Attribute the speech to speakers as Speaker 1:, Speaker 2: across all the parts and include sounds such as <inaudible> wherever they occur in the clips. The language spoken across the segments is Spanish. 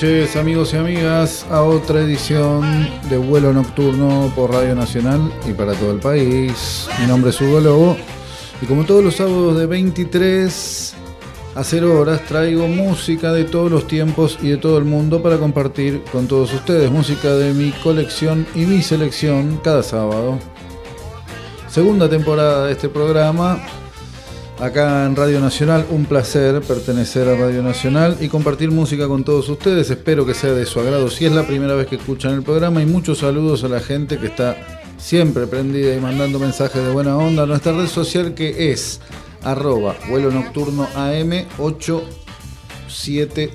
Speaker 1: Noches amigos y amigas a otra edición de vuelo nocturno por Radio Nacional y para todo el país. Mi nombre es Hugo Lobo y como todos los sábados de 23 a 0 horas traigo música de todos los tiempos y de todo el mundo para compartir con todos ustedes. Música de mi colección y mi selección cada sábado. Segunda temporada de este programa acá en Radio Nacional. Un placer pertenecer a Radio Nacional y compartir música con todos ustedes. Espero que sea de su agrado si es la primera vez que escuchan el programa y muchos saludos a la gente que está siempre prendida y mandando mensajes de buena onda a nuestra red social que es arroba vuelo nocturno AM 870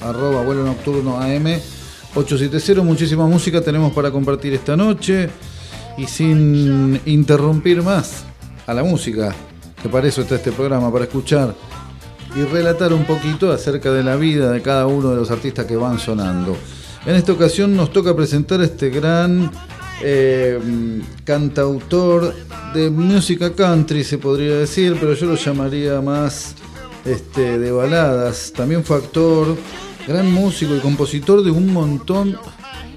Speaker 1: arroba vuelo nocturno AM 870 muchísima música tenemos para compartir esta noche y sin interrumpir más a la música que para eso está este programa, para escuchar y relatar un poquito acerca de la vida de cada uno de los artistas que van sonando. En esta ocasión nos toca presentar a este gran eh, cantautor de música country, se podría decir, pero yo lo llamaría más este, de baladas. También fue actor, gran músico y compositor de un montón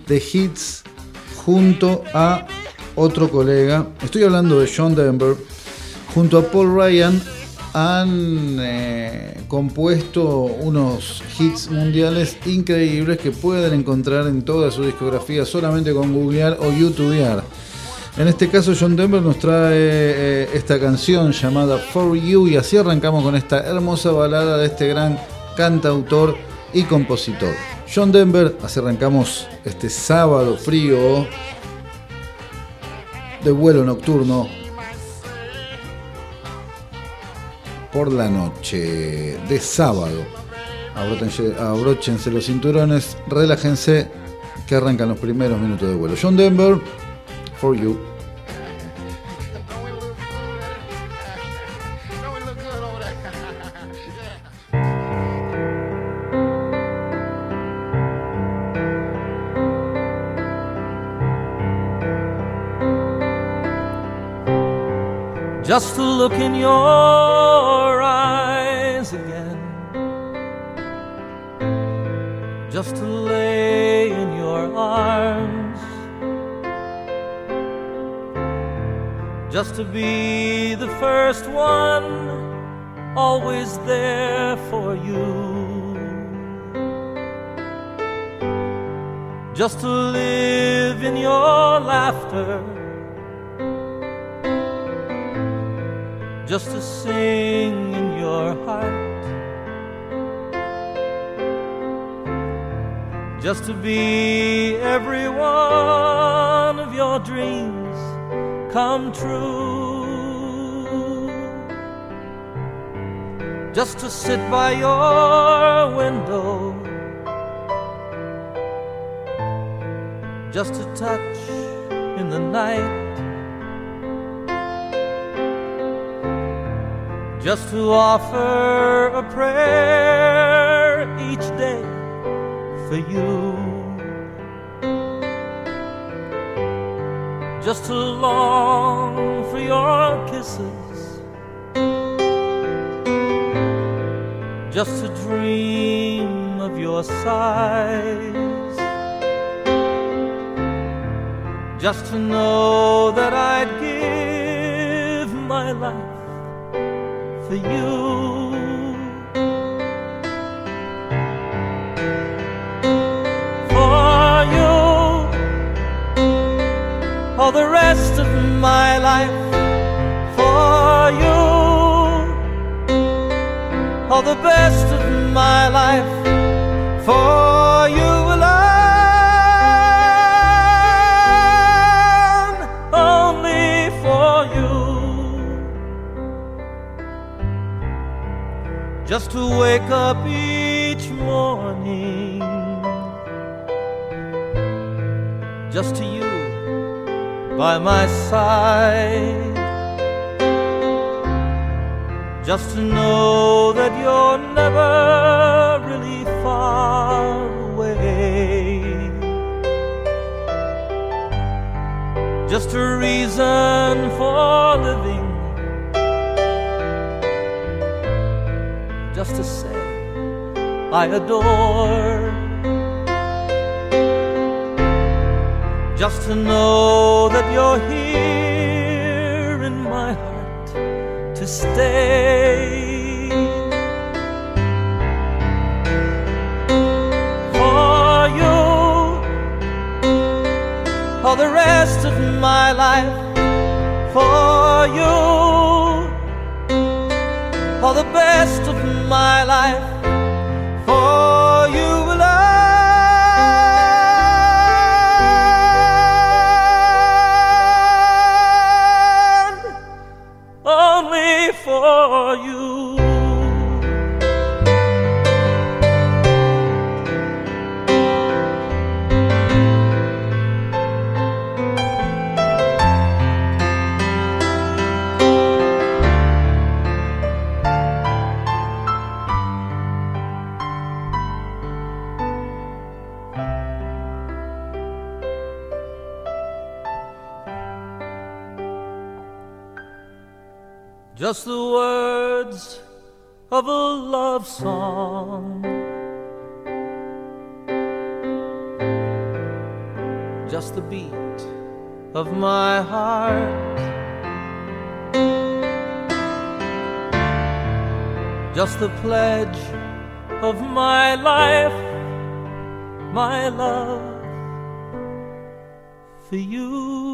Speaker 1: de hits junto a otro colega. Estoy hablando de John Denver junto a Paul Ryan han eh, compuesto unos hits mundiales increíbles que pueden encontrar en toda su discografía solamente con googlear o youtubear. En este caso John Denver nos trae eh, esta canción llamada For You y así arrancamos con esta hermosa balada de este gran cantautor y compositor. John Denver, así arrancamos este sábado frío de vuelo nocturno por la noche de sábado. Abróchense, los cinturones, relájense, que arrancan los primeros minutos de vuelo. John Denver, for you.
Speaker 2: Just look in your just to be every one of your dreams come true, just to sit by your window, just to touch in the night. just to offer a prayer for you. Just to long for your kisses. just to dream of your sighs, just to know that I'd give my life for you. All the rest of my life for you. All the best of my life for you alone, only for you. Just to wake up each morning, by my side just to know that you're never really far away. Just a reason for living, just to say I adore. Just to know that you're here in my heart to stay. For you, all the rest of my life. For you, all the best of my life. Just the words of a love song. Just the beat of my heart. Just the pledge of my life, my love for you.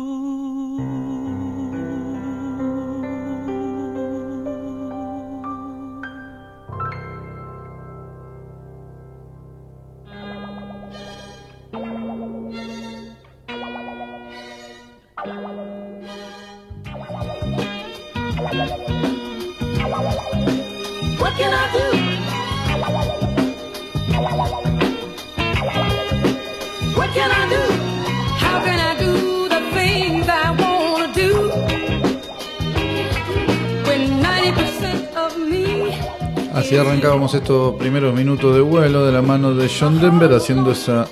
Speaker 1: Así arrancábamos estos primeros minutos de vuelo de la mano de John Denver haciendo esa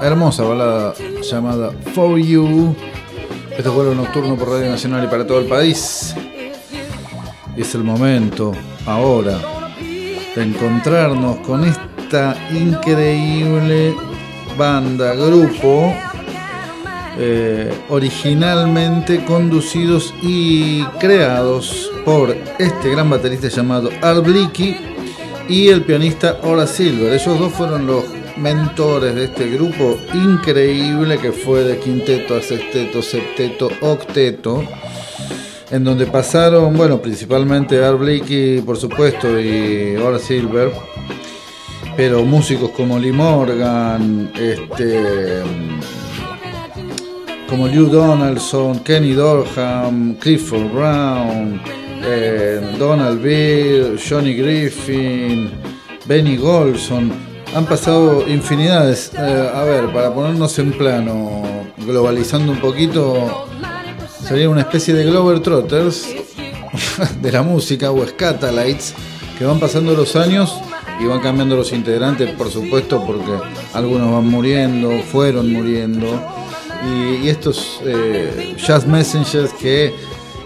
Speaker 1: hermosa balada llamada For You. Este vuelo nocturno por Radio Nacional y para todo el país. Y es el momento, ahora, de encontrarnos con esta increíble banda, grupo, eh, originalmente conducidos y creados por este gran baterista llamado Art Blakey y el pianista Ora Silver. Ellos dos fueron los mentores de este grupo increíble que fue de quinteto a sexteto, septeto, octeto en donde pasaron, bueno, principalmente Art Blakey, por supuesto, y Ora Silver, pero músicos como Lee Morgan, este, como Lew Donaldson, Kenny Dorham, Clifford Brown, eh, Donald Beer, Johnny Griffin, Benny Golson, han pasado infinidades. Eh, a ver, para ponernos en plano, globalizando un poquito, sería una especie de Glover Trotters <laughs> de la música o Scatalites que van pasando los años y van cambiando los integrantes, por supuesto, porque algunos van muriendo, fueron muriendo. Y, y estos eh, Jazz Messengers que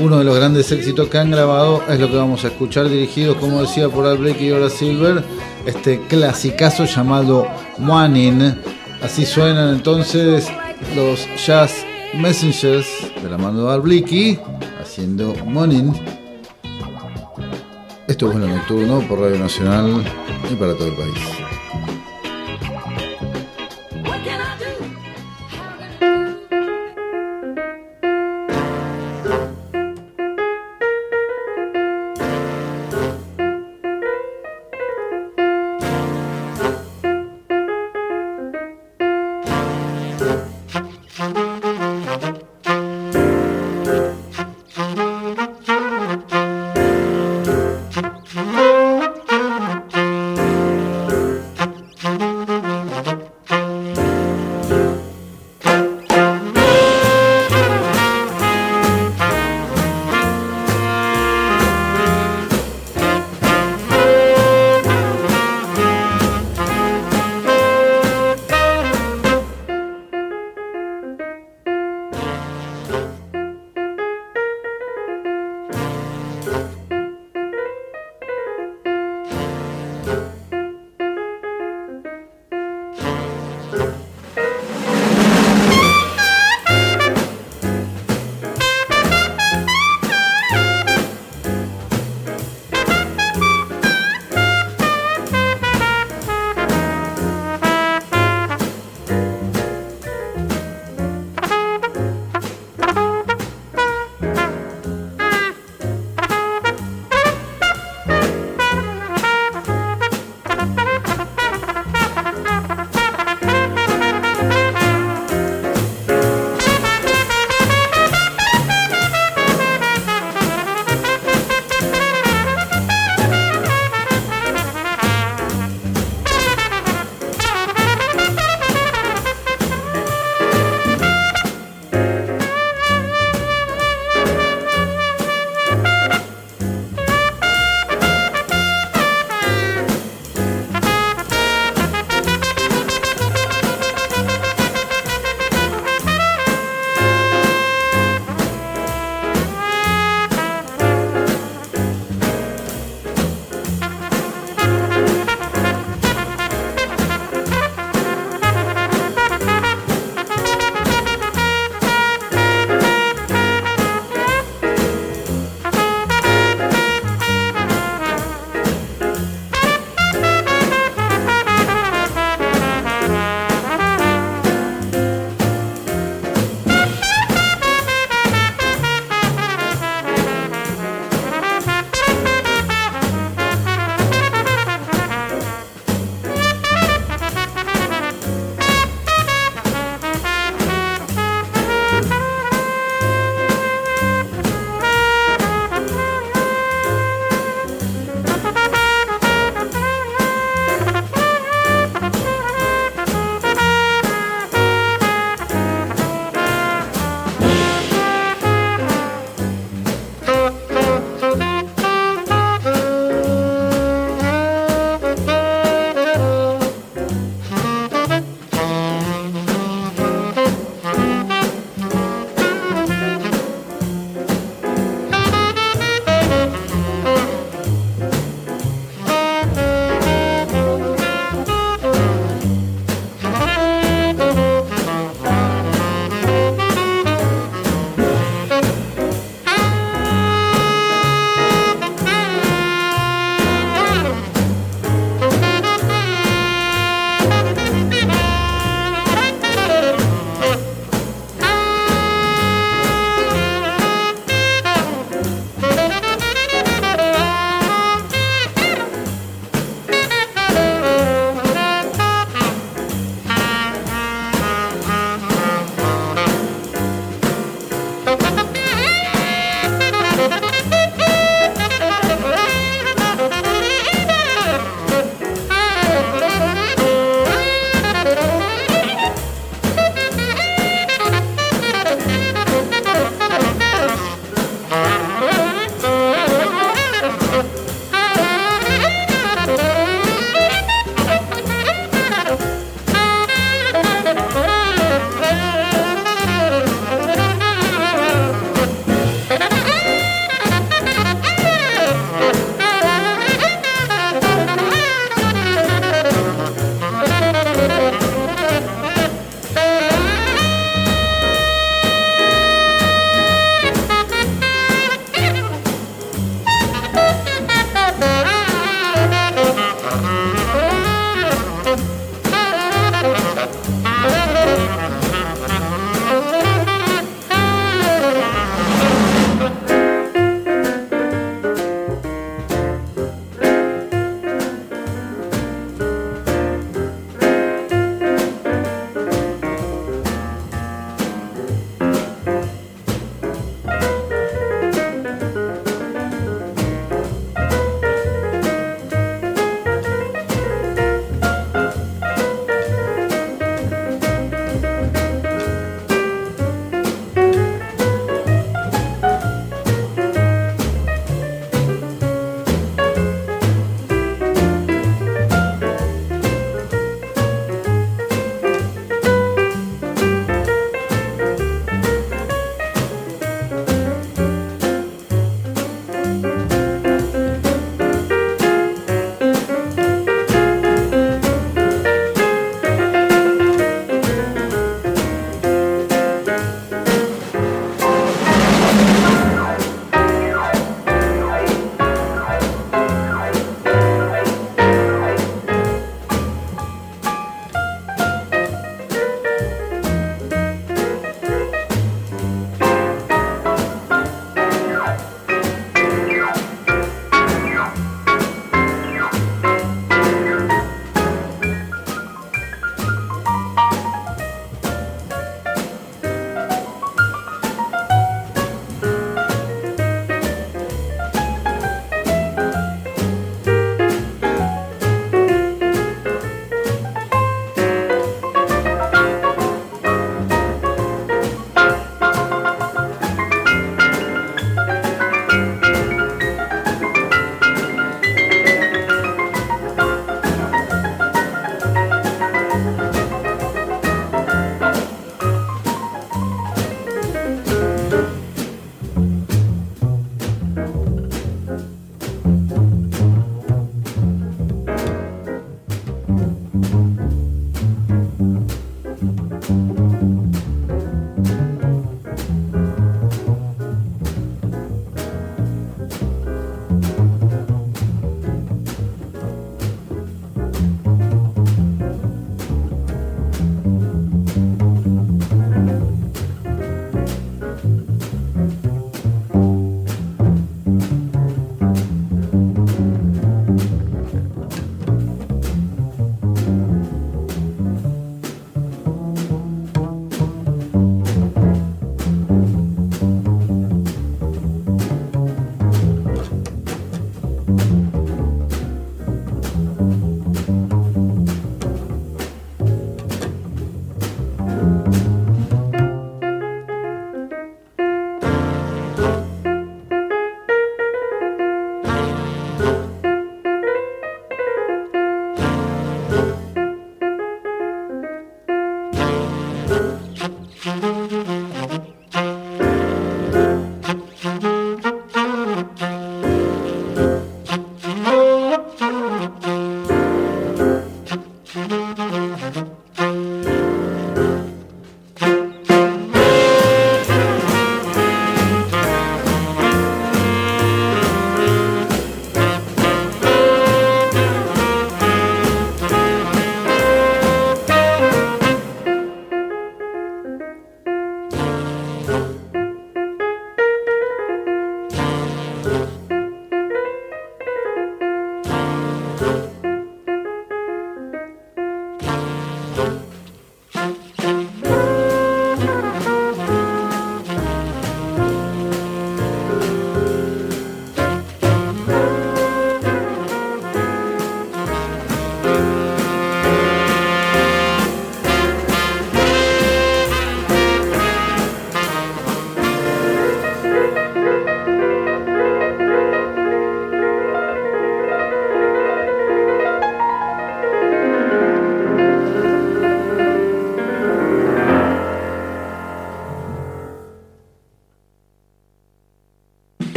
Speaker 1: uno de los grandes éxitos que han grabado es lo que vamos a escuchar, dirigidos, como decía, por Al Blake y Ora Silver, este clasicazo llamado Morning. Así suenan entonces los Jazz Messengers de la mano de Al Blakey, haciendo Morning. Esto es Bueno Nocturno por Radio Nacional y para todo el país.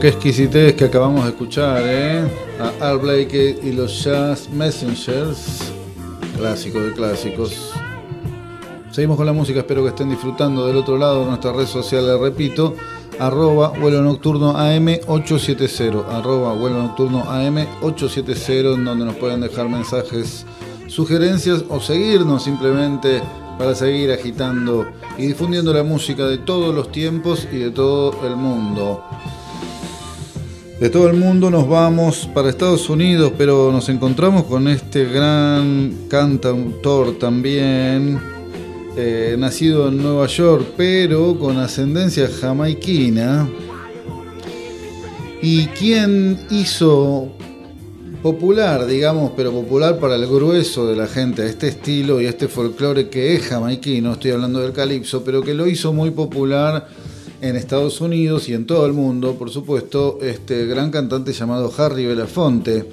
Speaker 1: Qué exquisitez que acabamos de escuchar, ¿eh? A Al Blake y los Jazz Messengers. Clásico de clásicos. Seguimos con la música, espero que estén disfrutando del otro lado de nuestra red social, les repito, arroba vuelo nocturno AM870, arroba vuelo nocturno AM870, en donde nos pueden dejar mensajes, sugerencias o seguirnos simplemente para seguir agitando y difundiendo la música de todos los tiempos y de todo el mundo. De todo el mundo nos vamos para Estados Unidos, pero nos encontramos con este gran cantautor también, eh, nacido en Nueva York, pero con ascendencia jamaiquina. Y quien hizo popular, digamos, pero popular para el grueso de la gente, este estilo y este folclore que es jamaiquino, estoy hablando del calipso, pero que lo hizo muy popular en Estados Unidos y en todo el mundo, por supuesto, este gran cantante llamado Harry Belafonte,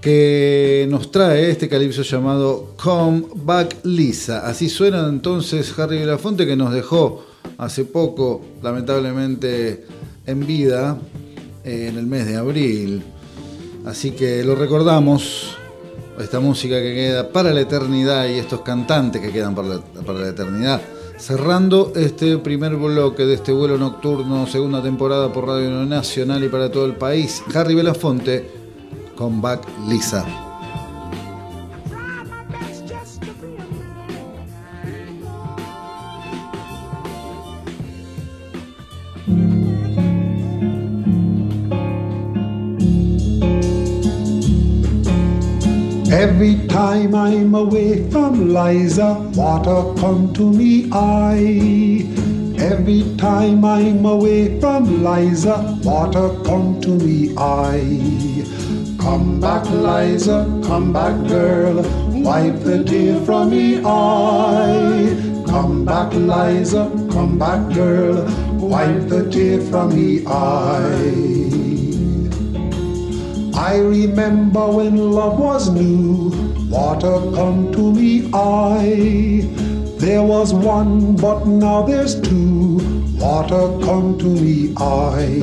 Speaker 1: que nos trae este calipso llamado Come Back Lisa. Así suena entonces Harry Belafonte que nos dejó hace poco, lamentablemente, en vida eh, en el mes de abril. Así que lo recordamos, esta música que queda para la eternidad y estos cantantes que quedan para la, para la eternidad. Cerrando este primer bloque de este vuelo nocturno, segunda temporada por Radio Nacional y para todo el país, Harry Belafonte con Back Lisa.
Speaker 3: Every time I'm away from Liza, water come to me eye. Every time I'm away from Liza, water come to me eye. Come back, Liza, come back, girl, wipe the tear from me eye. Come back, Liza, come back, girl, wipe the tear from me eye. I remember when love was new, water come to me eye. There was one, but now there's two, water come to me eye.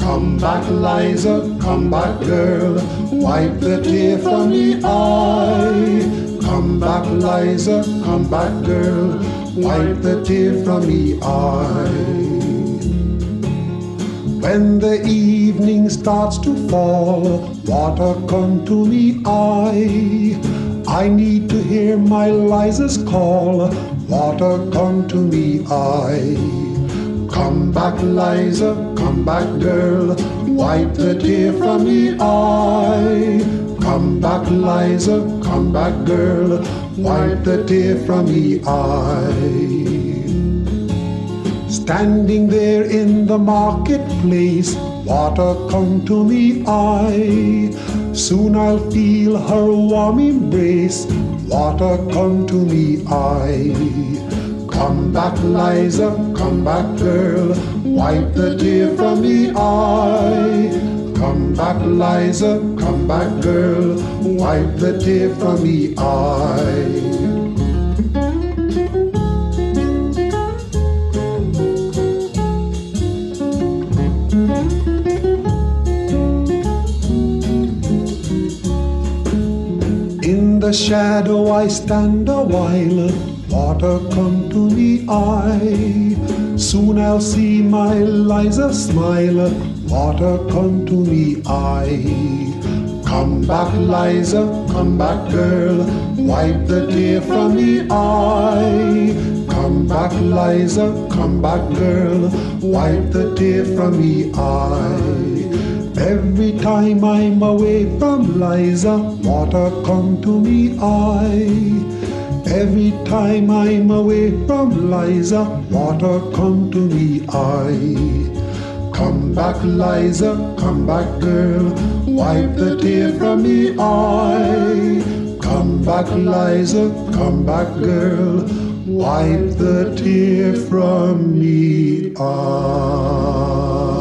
Speaker 3: Come back, Liza, come back, girl, wipe the tear from me eye. Come back, Liza, come back, girl, wipe the tear from me eye. When the starts to fall, water come to me eye. I need to hear my Liza's call, water come to me eye. Come back, Liza, come back, girl, wipe the tear from me eye. Come back, Liza, come back, girl, wipe the tear from me eye. Standing there in the marketplace, water come to me eye. Soon I'll feel her warm embrace, water come to me eye. Come back, Liza, come back, girl, wipe the tear from me eye. Come back, Liza, come back, girl, wipe the tear from me eye. The shadow I stand a while. Water come to me eye. Soon I'll see my Liza smile. Water come to me eye. Come back, Liza, come back, girl. Wipe the tear from me eye. Come back, Liza, come back, girl. Wipe the tear from me eye. Every time I'm away from Liza, water come to me eye. Every time I'm away from Liza, water come to me eye. Come back, Liza, come back, girl. Wipe the tear from me eye. Come back, Liza, come back, girl. Wipe the tear from me eye.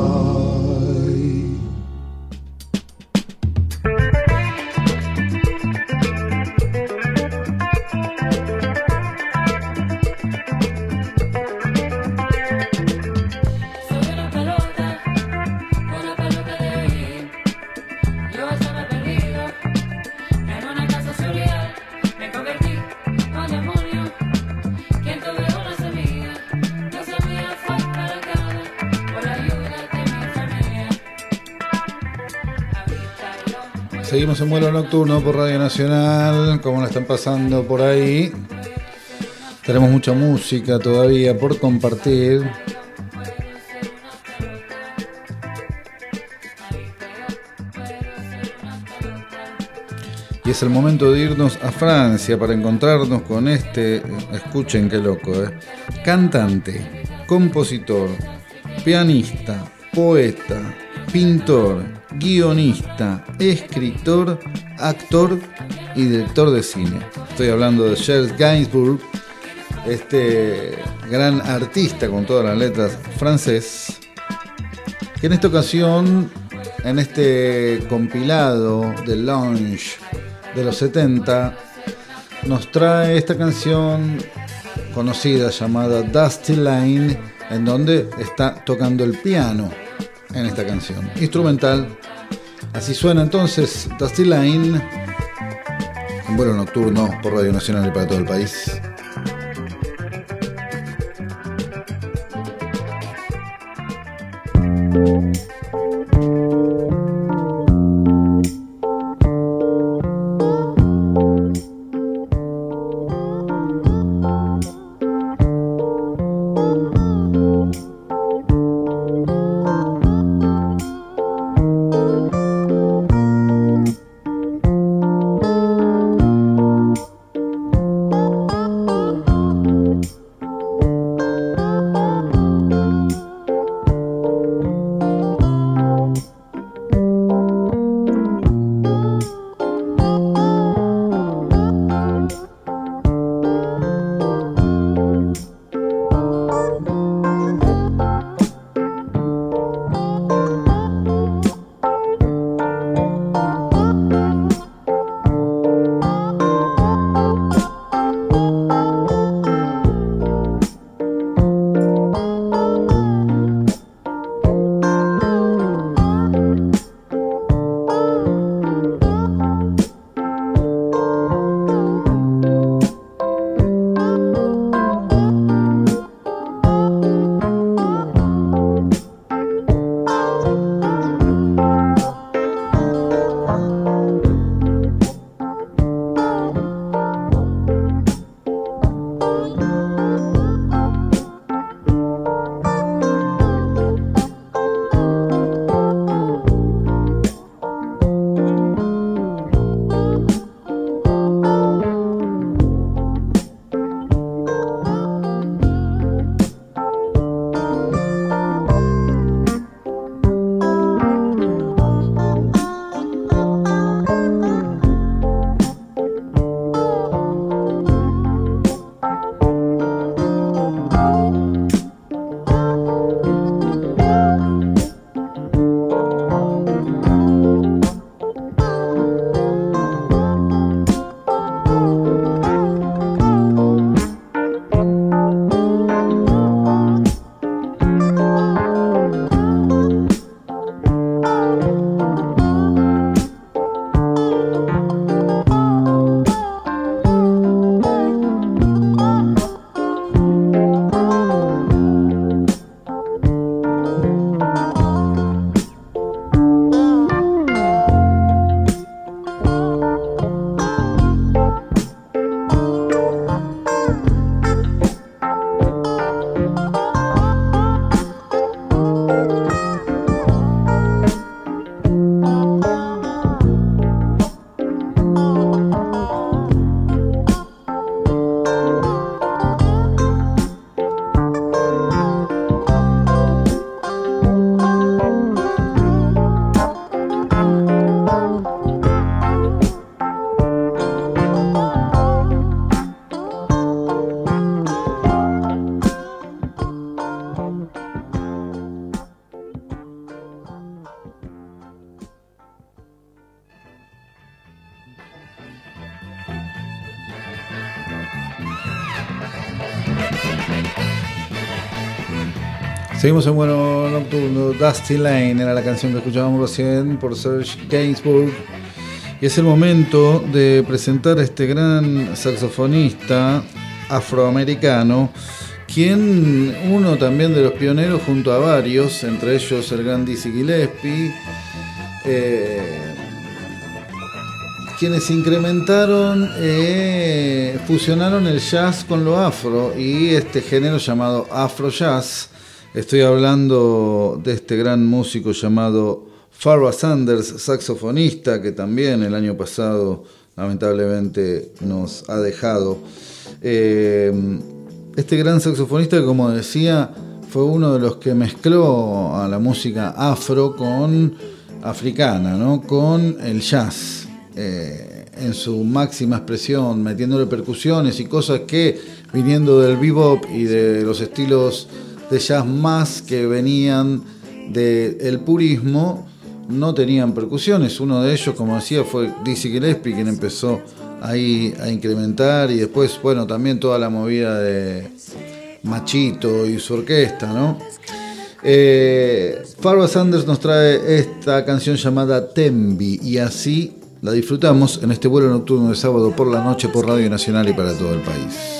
Speaker 1: Seguimos en vuelo nocturno por Radio Nacional, como la están pasando por ahí. Tenemos mucha música todavía por compartir. Y es el momento de irnos a Francia para encontrarnos con este, escuchen qué loco, ¿eh? cantante, compositor, pianista, poeta, pintor, guionista, escritor, actor y director de cine. Estoy hablando de Serge Gainsbourg, este gran artista con todas las letras francés, que en esta ocasión, en este compilado de Lounge de los 70, nos trae esta canción conocida llamada Dusty Line, en donde está tocando el piano en esta canción. Instrumental. Así suena entonces Dusty Line. Un vuelo nocturno por Radio Nacional y para todo el país. Seguimos en Bueno Nocturno. Dusty Lane era la canción que escuchábamos recién por Serge Gainsbourg. Y es el momento de presentar a este gran saxofonista afroamericano, quien uno también de los pioneros junto a varios, entre ellos el gran Dizzy Gillespie, eh, quienes incrementaron, eh, fusionaron el jazz con lo afro y este género llamado afro jazz. Estoy hablando de este gran músico llamado Farrah Sanders, saxofonista, que también el año pasado lamentablemente nos ha dejado. Eh, este gran saxofonista, como decía, fue uno de los que mezcló a la música afro con africana, ¿no? con el jazz. eh, en su máxima expresión, metiéndole percusiones y cosas que, viniendo del bebop y de los estilos de jazz más que venían del purismo, no tenían percusiones. Uno de ellos, como decía, fue Dizzy Gillespie, quien empezó ahí a incrementar, y después, bueno, también toda la movida de Machito y su orquesta, ¿no? Eh, Farrah Sanders nos trae esta canción llamada Tembi, y así la disfrutamos en este vuelo nocturno de sábado por la noche por Radio Nacional y para todo el país.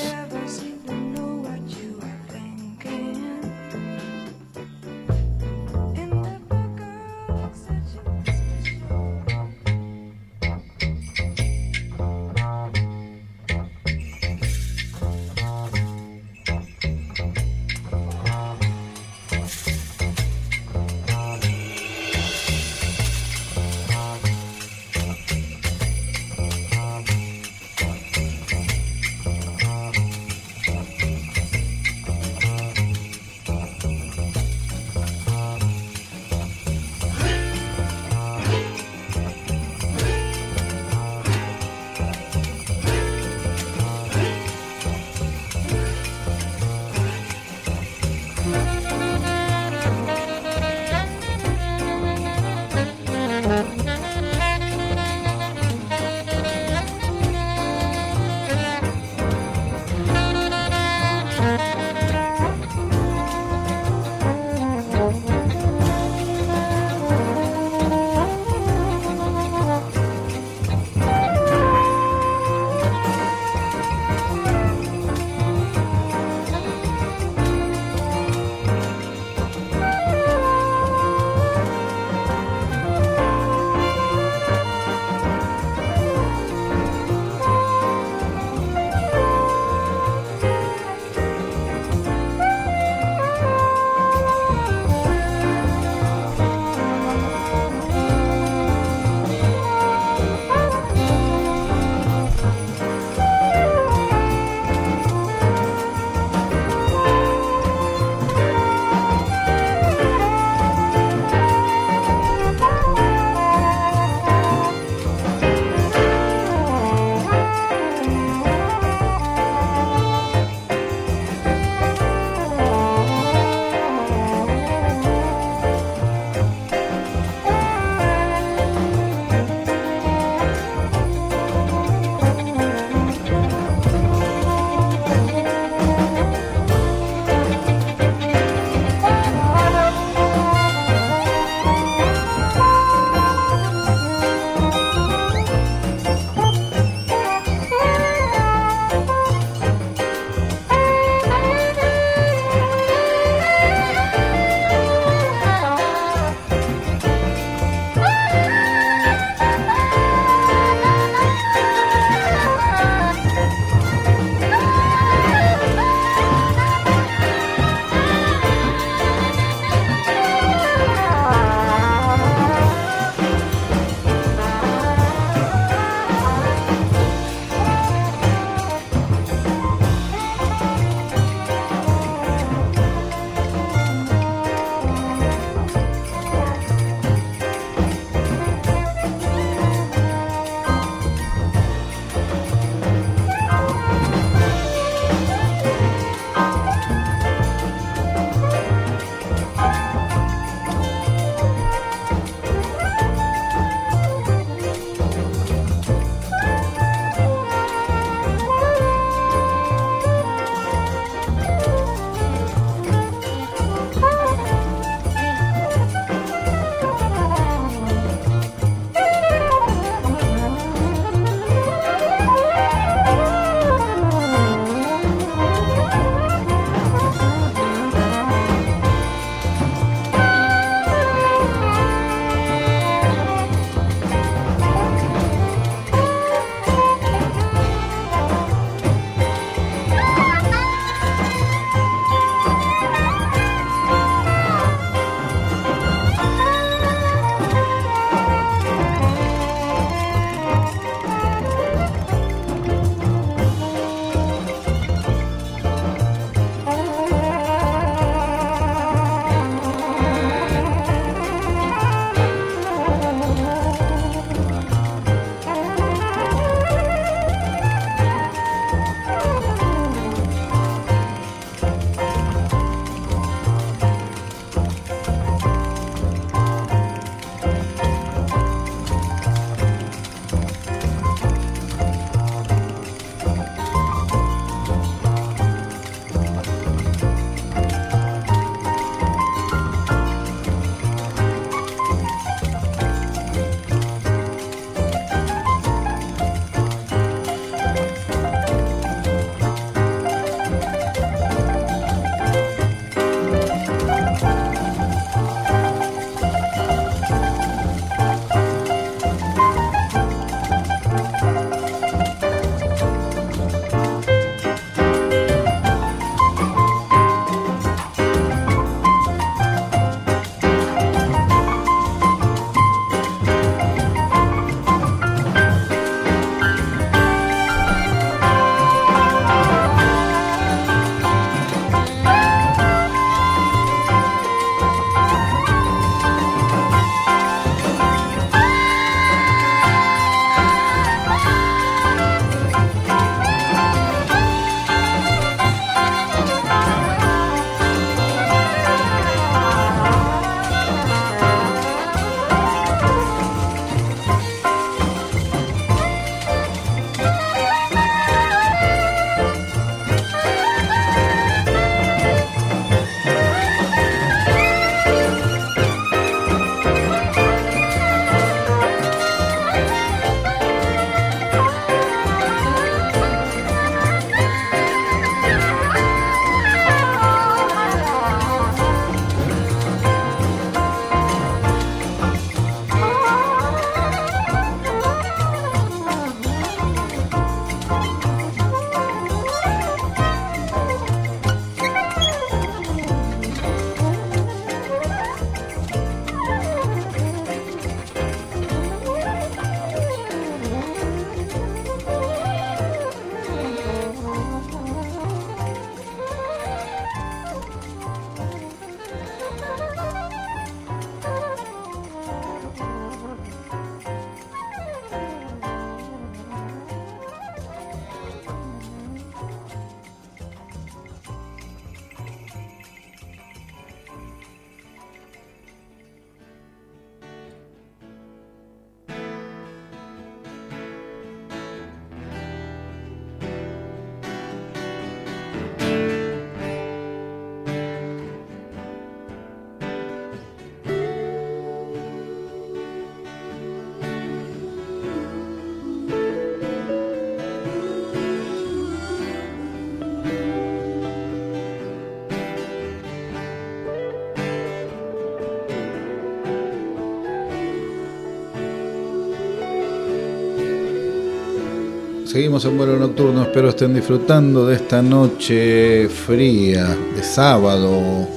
Speaker 1: Seguimos en vuelo nocturno, espero estén disfrutando de esta noche fría de sábado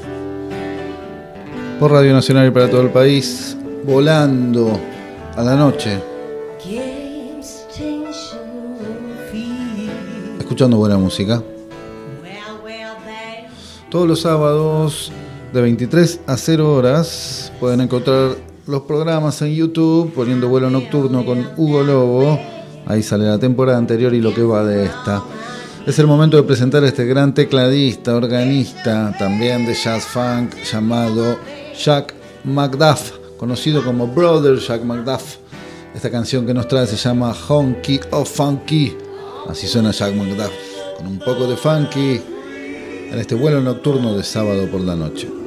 Speaker 1: por Radio Nacional y para todo el país, volando a la noche, escuchando buena música. Todos los sábados de 23 a 0 horas pueden encontrar los programas en YouTube poniendo vuelo nocturno con Hugo Lobo. Ahí sale la temporada anterior y lo que va de esta. Es el momento de presentar a este gran tecladista, organista, también de jazz funk, llamado Jack McDuff, conocido como Brother Jack McDuff. Esta canción que nos trae se llama Honky o Funky. Así suena Jack McDuff, con un poco de funky en este vuelo nocturno de sábado por la noche.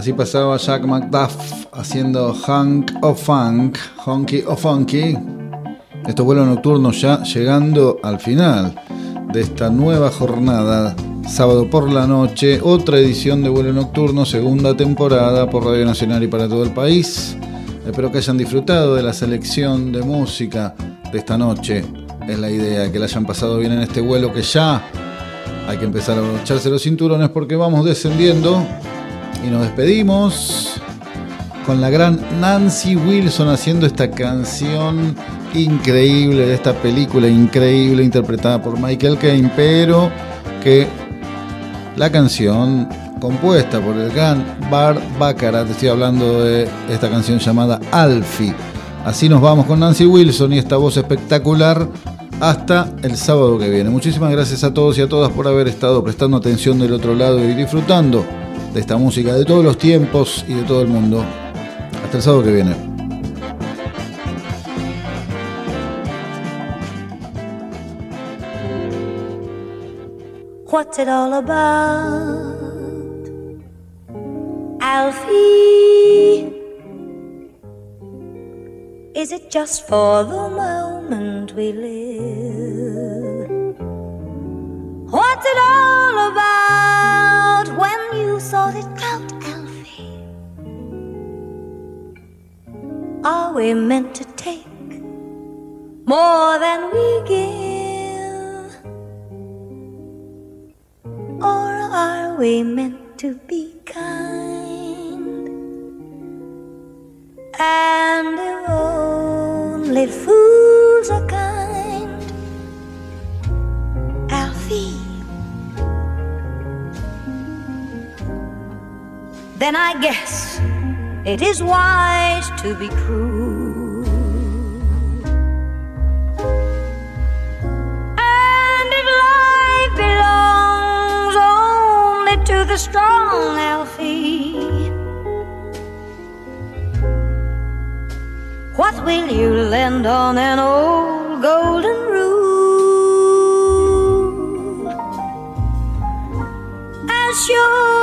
Speaker 1: Así pasaba Jack McDuff haciendo Hunk of Funk, Honky of Funky. Estos vuelos nocturnos ya llegando al final de esta nueva jornada, sábado por la noche, otra edición de vuelo nocturno, segunda temporada por Radio Nacional y para todo el país. Espero que hayan disfrutado de la selección de música de esta noche. Es la idea, que la hayan pasado bien en este vuelo que ya hay que empezar a abrocharse los cinturones porque vamos descendiendo y nos despedimos con la gran Nancy Wilson haciendo esta canción increíble de esta película increíble interpretada por Michael Caine, pero que la canción compuesta por el gran Bart Baccarat, estoy hablando de esta canción llamada Alfie. Así nos vamos con Nancy Wilson y esta voz espectacular hasta el sábado que viene. Muchísimas gracias a todos y a todas por haber estado prestando atención del otro lado y disfrutando de esta música de todos los tiempos y de todo el mundo. Hasta el sábado que viene.
Speaker 4: What's it all about? Alfie? Is it just for the moment we live? What's it all about sort it out, Alfie? Are we meant to take more than we give? Or are we meant to be kind? And if only fools are kind, Then I guess it is wise to be cruel. And if life belongs only to the strong, Alfie, what will you lend on an old golden rule? As sure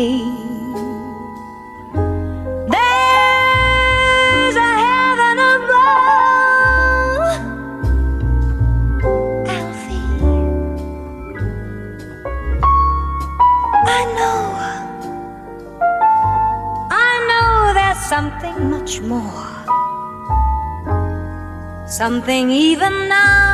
Speaker 4: There's a heaven above, Alfie. I know, I know there's something much more, something even now